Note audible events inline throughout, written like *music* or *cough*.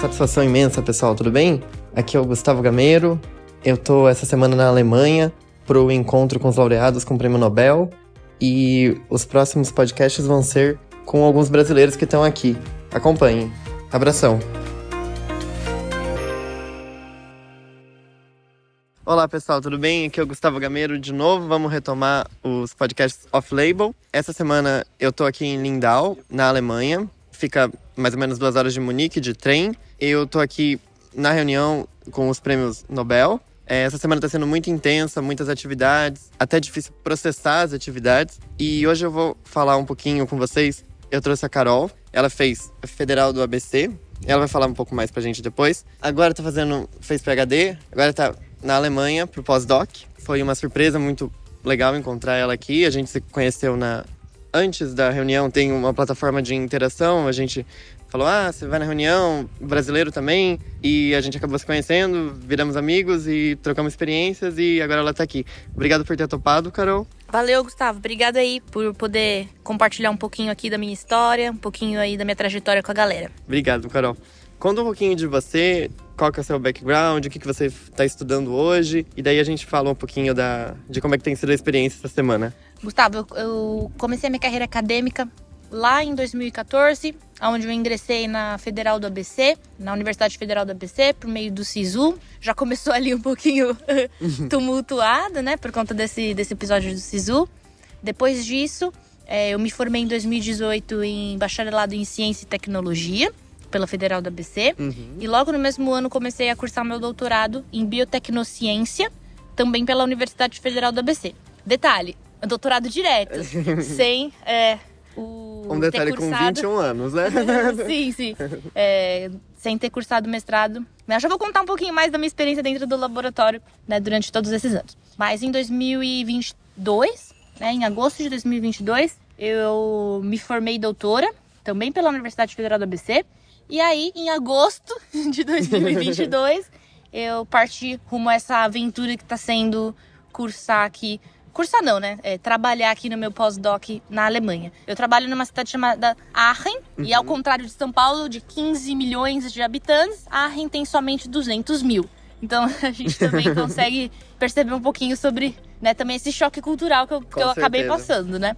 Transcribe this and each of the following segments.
Satisfação imensa, pessoal, tudo bem? Aqui é o Gustavo Gameiro. Eu tô essa semana na Alemanha pro encontro com os laureados com o Prêmio Nobel e os próximos podcasts vão ser com alguns brasileiros que estão aqui. Acompanhem. Abração. Olá pessoal, tudo bem? Aqui é o Gustavo Gameiro de novo. Vamos retomar os podcasts off-label. Essa semana eu tô aqui em Lindau, na Alemanha. Fica mais ou menos duas horas de Munique de trem. Eu tô aqui na reunião com os prêmios Nobel. É, essa semana está sendo muito intensa, muitas atividades, até difícil processar as atividades. E hoje eu vou falar um pouquinho com vocês. Eu trouxe a Carol, ela fez Federal do ABC. Ela vai falar um pouco mais pra gente depois. Agora tá fazendo, fez PhD, agora tá na Alemanha pro pós-doc. Foi uma surpresa muito legal encontrar ela aqui. A gente se conheceu na antes da reunião tem uma plataforma de interação, a gente falou: ah, você vai na reunião, brasileiro também. E a gente acabou se conhecendo, viramos amigos e trocamos experiências e agora ela tá aqui. Obrigado por ter topado, Carol. Valeu, Gustavo. Obrigado aí por poder compartilhar um pouquinho aqui da minha história, um pouquinho aí da minha trajetória com a galera. Obrigado, Carol. Conta um pouquinho de você, qual que é o seu background, o que, que você está estudando hoje, e daí a gente fala um pouquinho da, de como é que tem sido a experiência essa semana. Gustavo, eu, eu comecei a minha carreira acadêmica lá em 2014, onde eu ingressei na Federal do ABC, na Universidade Federal do ABC, por meio do SISU. Já começou ali um pouquinho *laughs* tumultuado, né, por conta desse, desse episódio do SISU. Depois disso, é, eu me formei em 2018 em bacharelado em Ciência e Tecnologia pela Federal do ABC. Uhum. E logo no mesmo ano comecei a cursar meu doutorado em Biotecnociência, também pela Universidade Federal do ABC. Detalhe, doutorado direto, *laughs* sem é, o. Um detalhe cursado... com 21 anos, né? *laughs* sim, sim. É, sem ter cursado mestrado. Mas já vou contar um pouquinho mais da minha experiência dentro do laboratório, né, durante todos esses anos. Mas em 2022, né, em agosto de 2022, eu me formei doutora, também pela Universidade Federal do ABC. E aí, em agosto *laughs* de 2022, eu parti rumo a essa aventura que está sendo cursar aqui Cursar não, né? É, trabalhar aqui no meu pós-doc na Alemanha. Eu trabalho numa cidade chamada Aachen, uhum. e ao contrário de São Paulo, de 15 milhões de habitantes, Aachen tem somente 200 mil. Então *laughs* a gente também *laughs* consegue perceber um pouquinho sobre né, também esse choque cultural que eu, que eu acabei passando, né?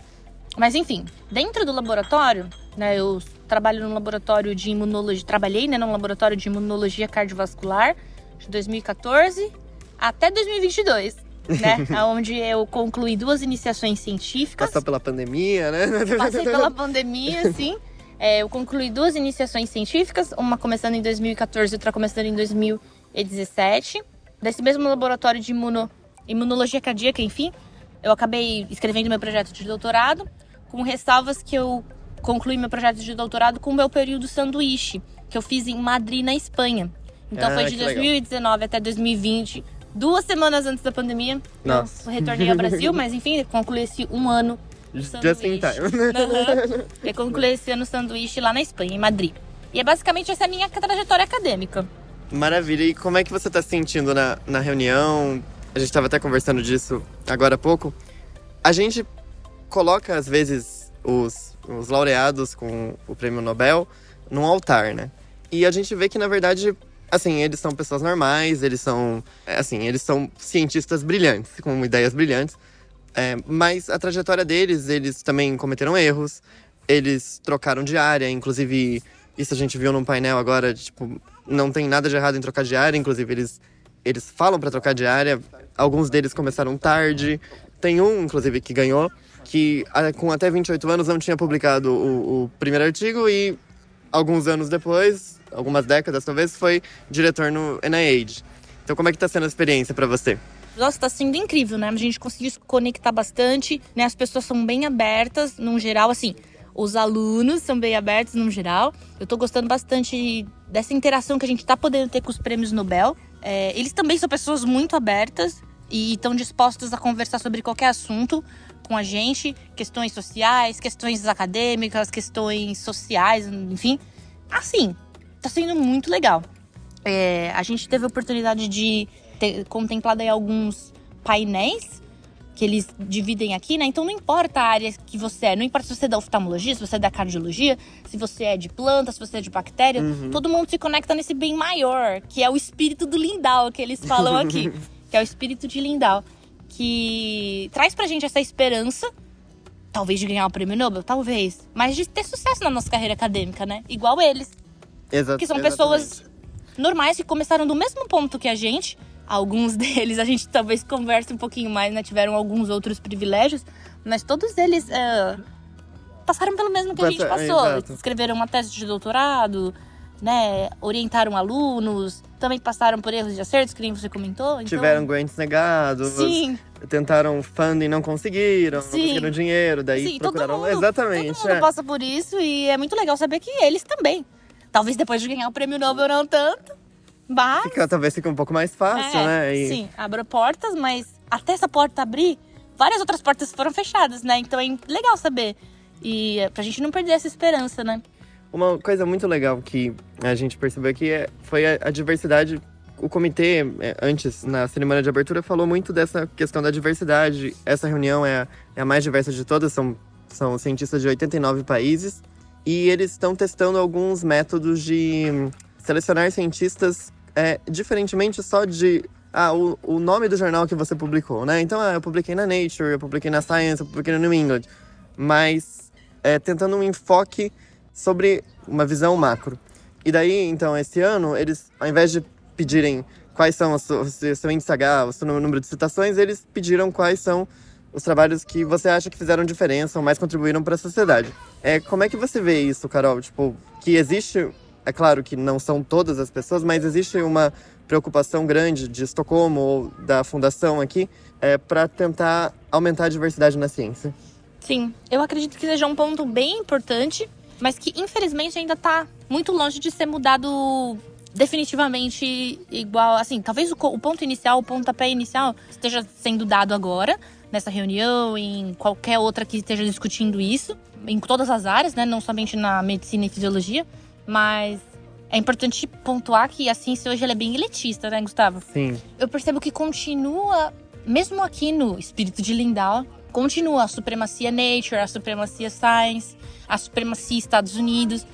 Mas enfim, dentro do laboratório, né, eu trabalho no laboratório de imunologia, trabalhei né, no laboratório de imunologia cardiovascular de 2014 até 2022 né? *laughs* Onde eu concluí duas iniciações científicas. Passou pela pandemia, né? *laughs* Passei pela pandemia, sim. É, eu concluí duas iniciações científicas, uma começando em 2014 e outra começando em 2017. Desse mesmo laboratório de imuno, imunologia cardíaca, enfim, eu acabei escrevendo meu projeto de doutorado, com ressalvas que eu concluí meu projeto de doutorado com o meu período sanduíche, que eu fiz em Madrid, na Espanha. Então ah, foi de 2019 legal. até 2020 duas semanas antes da pandemia. Nossa. Eu retornei ao Brasil, *laughs* mas enfim, concluí esse um ano. Just in time. Uhum. Eu concluí esse ano sanduíche lá na Espanha, em Madrid. E é basicamente essa minha trajetória acadêmica. Maravilha. E como é que você está se sentindo na, na reunião? A gente estava até conversando disso agora há pouco. A gente coloca, às vezes, os, os laureados com o prêmio Nobel num altar, né? E a gente vê que, na verdade, assim, eles são pessoas normais, eles são, é, assim, eles são cientistas brilhantes, com ideias brilhantes. É, mas a trajetória deles, eles também cometeram erros, eles trocaram de área, inclusive isso a gente viu num painel agora, tipo, não tem nada de errado em trocar de área, inclusive eles, eles falam para trocar de área, alguns deles começaram tarde, tem um, inclusive, que ganhou, que com até 28 anos não tinha publicado o, o primeiro artigo e alguns anos depois algumas décadas talvez, foi diretor no NIH. Então como é que está sendo a experiência para você? Nossa, tá sendo incrível, né? A gente conseguiu se conectar bastante, né? As pessoas são bem abertas, num geral, assim. Os alunos são bem abertos, num geral. Eu tô gostando bastante dessa interação que a gente tá podendo ter com os prêmios Nobel. É, eles também são pessoas muito abertas e estão dispostos a conversar sobre qualquer assunto com a gente. Questões sociais, questões acadêmicas, questões sociais, enfim. Assim, tá sendo muito legal. É, a gente teve a oportunidade de ter contemplado aí alguns painéis que eles dividem aqui, né? Então não importa a área que você é, não importa se você é da oftalmologia, se você é da cardiologia, se você é de planta, se você é de bactéria, Uhum. todo mundo se conecta nesse bem maior, que é o espírito do Lindau, que eles falam aqui, *laughs* que é o espírito de Lindau, que traz pra gente essa esperança, talvez de ganhar o prêmio Nobel, talvez, mas de ter sucesso na nossa carreira acadêmica, né? Igual eles, Exato, que são exatamente. pessoas normais que começaram do mesmo ponto que a gente. Alguns *laughs* deles a gente talvez converse um pouquinho mais, né? Tiveram alguns outros privilégios, mas todos eles é, passaram pelo mesmo que a gente passou. exato. Escreveram uma tese de doutorado, né? Orientaram alunos, também passaram por erros de acertos, que nem você comentou. Então, Tiveram grants negados, Sim, tentaram funding, não conseguiram, não Sim. conseguiram dinheiro, daí sim, todo procuraram. mundo, Exatamente. todo mundo é. passa por isso e é muito legal saber que eles também. Talvez depois de ganhar o prêmio Nobel não tanto, mas Fica, talvez fique um pouco mais fácil, É, né? E- Sim, abriu portas, mas até essa porta abrir, várias outras portas foram fechadas, né? Então é legal saber. E é, pra gente não perder essa esperança, né? Uma coisa muito legal que a gente percebeu aqui é, foi a, a diversidade. O comitê, é, antes, na cerimônia de abertura, falou muito dessa questão da diversidade. Essa reunião é a, é a mais diversa de todas, são, são cientistas de 89 países. E eles estão testando alguns métodos de selecionar cientistas é, diferentemente só de ah, o, o nome do jornal que você publicou, né? Então, ah, eu publiquei na Nature, eu publiquei na Science, eu publiquei no New England. Mas é, tentando um enfoque sobre uma visão macro. E daí, então, esse ano, eles, ao invés de pedirem quais são os seus- o seu índice H, o seu número de citações, eles pediram quais são os trabalhos que você acha que fizeram diferença ou mais contribuíram para a sociedade. É, como é que você vê isso, Carol? Tipo, que existe, é claro que não são todas as pessoas, mas existe uma preocupação grande de Estocolmo ou da fundação aqui é, para tentar aumentar a diversidade na ciência. Sim, eu acredito que seja um ponto bem importante, mas que infelizmente ainda tá muito longe de ser mudado definitivamente igual. Assim, talvez o, o ponto inicial, o pontapé inicial, esteja sendo dado agora, nessa reunião, em qualquer outra que esteja discutindo isso, em todas as áreas, né? Não somente na medicina e fisiologia, mas. É importante pontuar que a ciência hoje é bem elitista, né, Gustavo? Sim. eu percebo que continua, mesmo aqui no espírito de Lindau, continua a supremacia Nature, a supremacia Science, a supremacia Estados Unidos,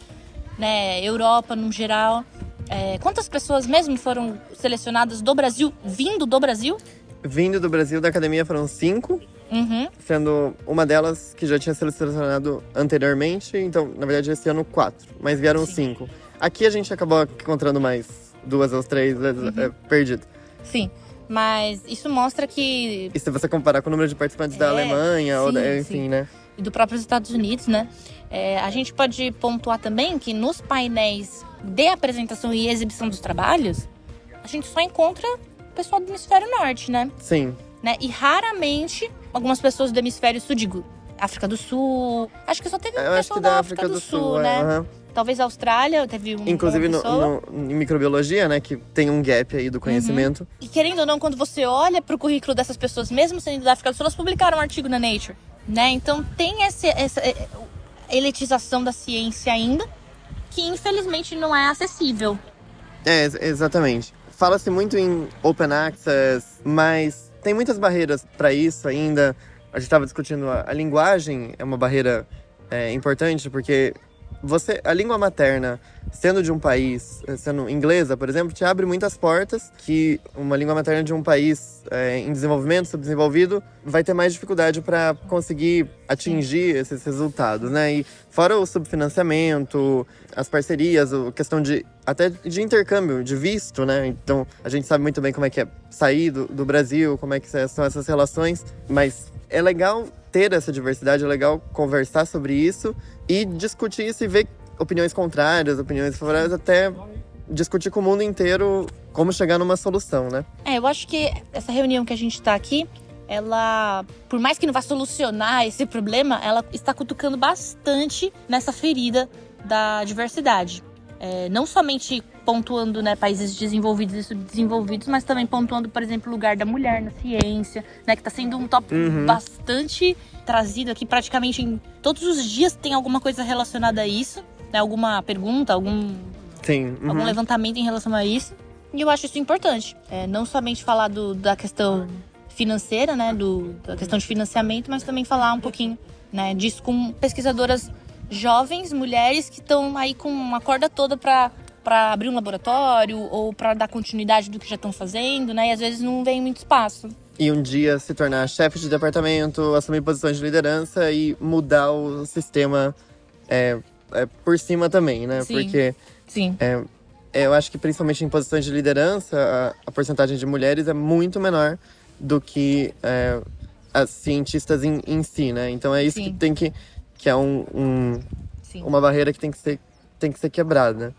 né, Europa no geral. É, quantas pessoas mesmo foram selecionadas do Brasil, vindo do Brasil? Vindo do Brasil, da academia foram cinco, Uhum. sendo uma delas que já tinha sido selecionado anteriormente, então, na verdade, esse ano quatro, mas vieram Sim. cinco. Aqui a gente acabou encontrando mais duas ou três vezes Uhum. é, perdido. Sim, mas isso mostra que E se você comparar com o número de participantes da É, Alemanha, ou da, sim, enfim, sim. né? e do próprio Estados Unidos, né? É, a gente pode pontuar também que nos painéis de apresentação e exibição dos trabalhos, a gente só encontra pessoal do hemisfério norte, né? Sim. né? E raramente algumas pessoas do hemisfério sul, digo, África do Sul. Acho que só teve um Eu acho pessoal que da África do Sul, é, né? aham. Talvez a Austrália teve um Inclusive uma no, pessoa. no- em microbiologia, né, que tem um gap aí do conhecimento. E querendo ou não, quando você olha pro currículo dessas pessoas, mesmo sendo da África do Sul, elas publicaram um artigo na Nature, né? Então tem essa eh, elitização da ciência ainda, que infelizmente não é acessível. É, ex- exatamente. Fala-se muito em open access, mas tem muitas barreiras para isso ainda. A gente estava discutindo a, a linguagem é uma barreira é, importante porque você a língua materna sendo de um país eh, sendo inglesa por exemplo te abre muitas portas que uma língua materna de um país eh, em desenvolvimento subdesenvolvido vai ter mais dificuldade para conseguir atingir esses resultados né? E fora o subfinanciamento as parcerias a questão de até de intercâmbio de visto né? Então a gente sabe muito bem como é que é sair do, do Brasil como é que são essas relações mas é legal ter essa diversidade, é legal conversar sobre isso e discutir isso e ver opiniões contrárias, opiniões favoráveis, até discutir com o mundo inteiro como chegar numa solução, né? É, eu acho que essa reunião que a gente tá aqui, ela, por mais que não vá solucionar esse problema, ela está cutucando bastante nessa ferida da diversidade. É, não somente pontuando né, países desenvolvidos e subdesenvolvidos, mas também pontuando, por exemplo, o lugar da mulher na ciência, né, que está sendo um tópico Uhum. bastante trazido aqui, praticamente em todos os dias tem alguma coisa relacionada a isso, né, alguma pergunta, algum Sim. uhum. algum levantamento em relação a isso. E eu acho isso importante. É, não somente falar do, da questão financeira, né, do, da questão de financiamento, mas também falar um pouquinho né, disso com pesquisadoras jovens, mulheres que estão aí com uma corda toda para para abrir um laboratório ou para dar continuidade do que já estão fazendo, né? E às vezes não vem muito espaço. E um dia se tornar chefe de departamento, assumir posições de liderança e mudar o sistema é, é, por cima também, né? Sim. Porque Sim. é, eu acho que principalmente em posições de liderança, a, a porcentagem de mulheres é muito menor do que é, as cientistas em, em si, né? Então é isso Sim. que tem que. que é um, um- uma barreira que tem que ser, tem que ser quebrada.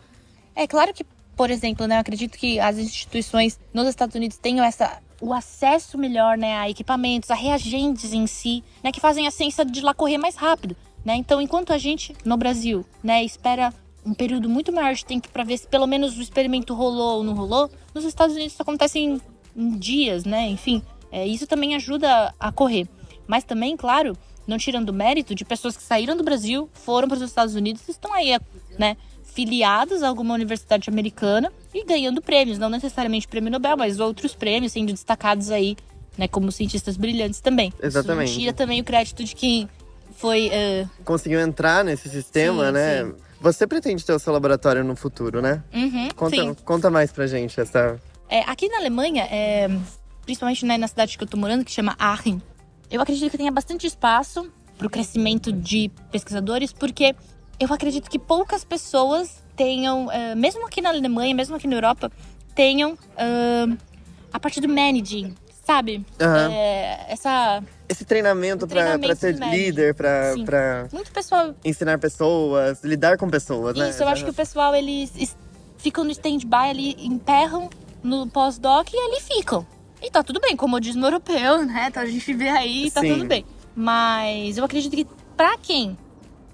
É claro que, por exemplo, né, eu acredito que as instituições nos Estados Unidos tenham essa o acesso melhor, né, a equipamentos, a reagentes em si, né, que fazem a ciência de lá correr mais rápido, né? Então, enquanto a gente no Brasil, né, espera um período muito maior de tempo para ver se pelo menos o experimento rolou ou não rolou, nos Estados Unidos isso acontece em, em dias, né? Enfim, é, isso também ajuda a correr. Mas também, claro, não tirando o mérito de pessoas que saíram do Brasil, foram para os Estados Unidos e estão aí, né, filiados a alguma universidade americana e ganhando prêmios, não necessariamente prêmio Nobel, mas outros prêmios sendo destacados aí, né, como cientistas brilhantes também. Exatamente. Isso tira também o crédito de quem foi eh, Conseguiu entrar nesse sistema, Sim, né? sim. Você pretende ter o seu laboratório no futuro, né? uhum, Conta, sim. conta mais pra gente essa. É, aqui na Alemanha, é, principalmente né, na cidade que eu tô morando, que chama Aachen, eu acredito que tenha bastante espaço para o crescimento de pesquisadores, porque eu acredito que poucas pessoas tenham, é, mesmo aqui na Alemanha, mesmo aqui na Europa, tenham é, a parte do managing, sabe? Aham. É, essa. Esse treinamento, treinamento ser líder, pra Muito pessoal. ensinar pessoas, lidar com pessoas, né? Isso, eu acho que o pessoal, eles es- ficam no stand-by ali, emperram no pós-doc e ali ficam. E tá tudo bem, comodismo europeu, né? Então a gente vê aí tá Sim. tudo bem. Mas eu acredito que pra quem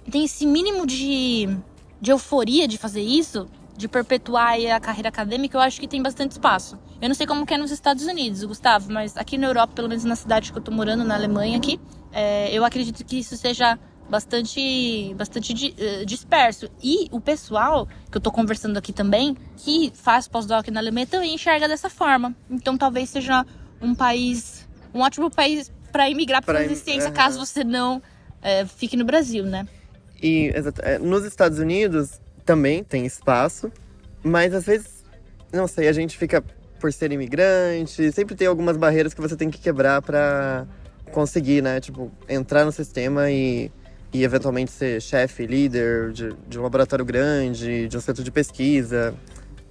tem esse mínimo de, de euforia de fazer isso, de perpetuar a carreira acadêmica, eu acho que tem bastante espaço. Eu não sei como que é nos Estados Unidos, Gustavo, mas aqui na Europa, pelo menos na cidade que eu tô morando, na Alemanha aqui, é, eu acredito que isso seja bastante, bastante di- eh, disperso. E o pessoal que eu tô conversando aqui também, que faz pós-doc na Alemanha, também enxerga dessa forma. Então talvez seja um país, um ótimo país para imigrar para Pra fazer im- ciência, aham. caso você não eh, fique no Brasil, né? E é, nos Estados Unidos também tem espaço, mas às vezes, não sei, a gente fica por ser imigrante, sempre tem algumas barreiras que você tem que quebrar pra conseguir, né? Tipo, entrar no sistema e, e eventualmente ser chefe, líder de, de um laboratório grande, de um centro de pesquisa.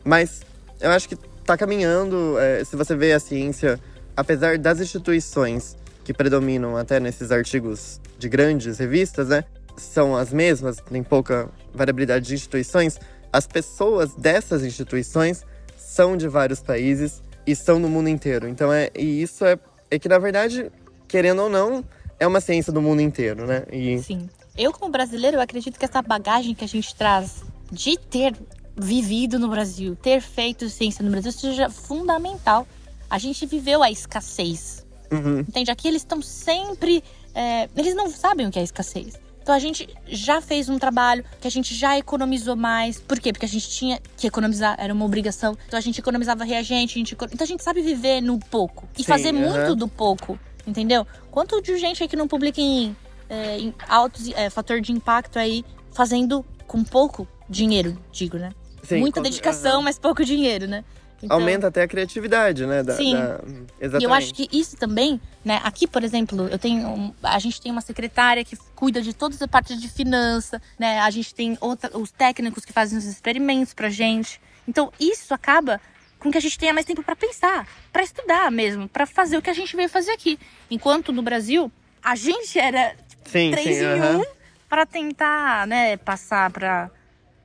Mas eu acho que tá caminhando. é, se você vê a ciência, apesar das instituições que predominam até nesses artigos de grandes revistas, né? São as mesmas, tem pouca variabilidade de instituições. As pessoas dessas instituições são de vários países e estão no mundo inteiro. Então é e isso é, é que na verdade, querendo ou não, é uma ciência do mundo inteiro, né? E Sim. Eu, como brasileiro, eu acredito que essa bagagem que a gente traz de ter vivido no Brasil, ter feito ciência no Brasil, seja fundamental. A gente viveu a escassez. Uhum. Entende? Aqui eles estão sempre. é, eles não sabem o que é escassez. Então a gente já fez um trabalho que a gente já economizou mais. Por quê? Porque a gente tinha que economizar, era uma obrigação. Então a gente economizava reagente, a gente então a gente sabe viver no pouco e Sim, fazer muito do pouco, entendeu? Quanto de gente aí que não publica em, é, em altos é, fator de impacto aí, fazendo com pouco dinheiro, digo, né? Sim, Muita com- dedicação, mas pouco dinheiro, né? Então- aumenta até a criatividade, né? Da, Sim. da- exatamente. e eu acho que isso também, né? Aqui, por exemplo, eu tenho, a gente tem uma secretária que cuida de todas as partes de finança, né? A gente tem outra, os técnicos que fazem os experimentos pra gente. Então, isso acaba com que a gente tenha mais tempo pra pensar, pra estudar mesmo, pra fazer o que a gente veio fazer aqui. Enquanto no Brasil, a gente era sim, três sim, em aham. um pra tentar, né, passar pra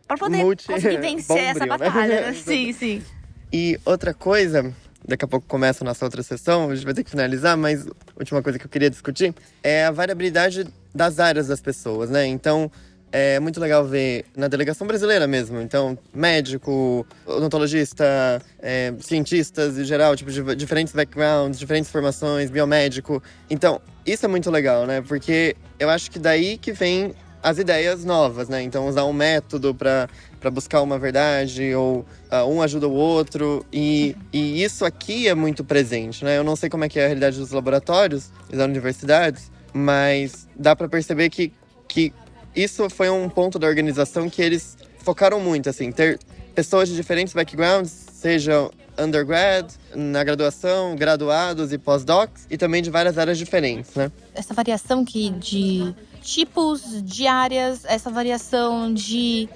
para poder Multi- conseguir vencer *laughs* essa bombril, né? batalha. né? *laughs* Sim, sim. E outra coisa, daqui a pouco começa a nossa outra sessão, a gente vai ter que finalizar, mas a última coisa que eu queria discutir é a variabilidade das áreas das pessoas, né? Então, é muito legal ver na delegação brasileira mesmo. Então, médico, odontologista, é, cientistas em geral, tipo, de diferentes backgrounds, diferentes formações, biomédico. Então, isso é muito legal, né? Porque eu acho que daí que vem as ideias novas, né? Então, usar um método para para buscar uma verdade ou uh, um ajuda o outro e, e isso aqui é muito presente, né? Eu não sei como é que é a realidade dos laboratórios e das universidades, mas dá para perceber que, que isso foi um ponto da organização que eles focaram muito, assim, ter pessoas de diferentes backgrounds, sejam undergrad, na graduação, graduados e pós-docs, e também de várias áreas diferentes, né? Essa variação que de tipos de áreas, essa variação de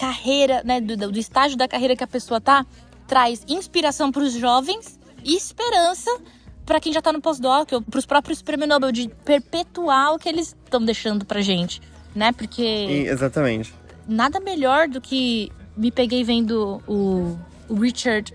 carreira, né, do, do estágio da carreira que a pessoa tá, traz inspiração para os jovens e esperança para quem já tá no pós-doc ou para os próprios prêmios Nobel de perpetuar o que eles estão deixando pra gente, né? Porque e, exatamente. Nada melhor do que me peguei vendo o, o Richard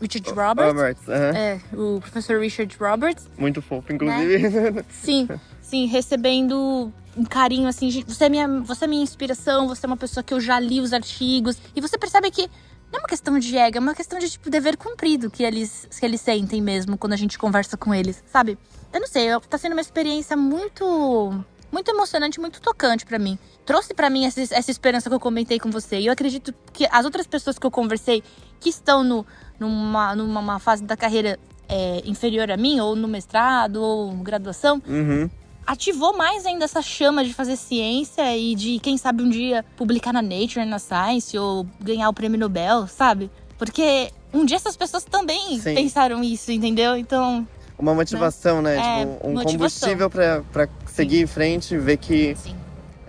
Richard Roberts. Roberts uh -huh. É, o professor Richard Roberts. Muito fofo, inclusive. Né? Sim, *laughs* sim, recebendo um carinho assim, você é minha, você é minha inspiração, você é uma pessoa que eu já li os artigos. E você percebe que não é uma questão de ego, é uma questão de tipo dever cumprido que eles que eles sentem mesmo quando a gente conversa com eles, sabe? Eu não sei, tá sendo uma experiência muito muito emocionante, muito tocante para mim. Trouxe para mim essa, essa esperança que eu comentei com você. E eu acredito que as outras pessoas que eu conversei que estão no, numa, numa fase da carreira é, inferior a mim, ou no mestrado, ou graduação, uhum ativou mais ainda essa chama de fazer ciência e de, quem sabe, um dia publicar na Nature, na Science ou ganhar o prêmio Nobel, sabe? Porque um dia essas pessoas também Sim. pensaram isso, entendeu? Então. Uma motivação, né? né? É, tipo, um motivação. combustível para seguir Sim. em frente e ver que. Sim.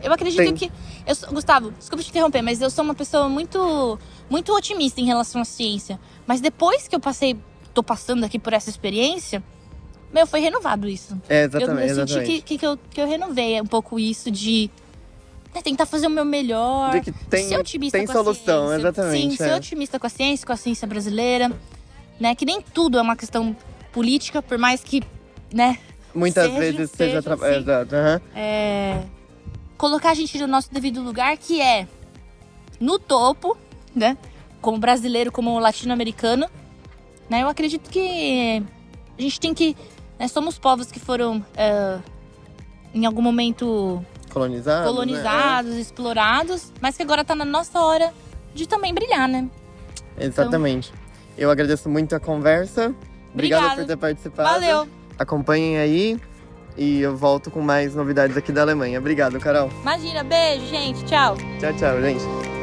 Eu acredito Tem. que. Eu, Gustavo, desculpa te interromper, mas eu sou uma pessoa muito, muito otimista em relação à ciência. Mas depois que eu passei, tô passando aqui por essa experiência, meu, foi renovado isso. É, exatamente. Eu, eu senti que, que, que, eu, que eu renovei um pouco isso de né, tentar fazer o meu melhor. De que tem, ser otimista tem com solução, a ciência. exatamente. Sim, é. ser otimista com a ciência, com a ciência brasileira. Né? Que nem tudo é uma questão política, por mais que, né? Muitas seja, vezes seja, seja assim, Exato. Uhum. É, colocar a gente no nosso devido lugar, que é no topo, né? Como brasileiro, como latino-americano. Né? Eu acredito que a gente tem que nós né, somos povos que foram é, em algum momento colonizados, colonizados né? explorados, mas que agora está na nossa hora de também brilhar, né? Exatamente. Então... Eu agradeço muito a conversa. Obrigada, Obrigada por ter participado. Valeu. Acompanhem aí e eu volto com mais novidades aqui da Alemanha. Obrigado, Carol. Imagina, beijo, gente. Tchau. Tchau, tchau, gente.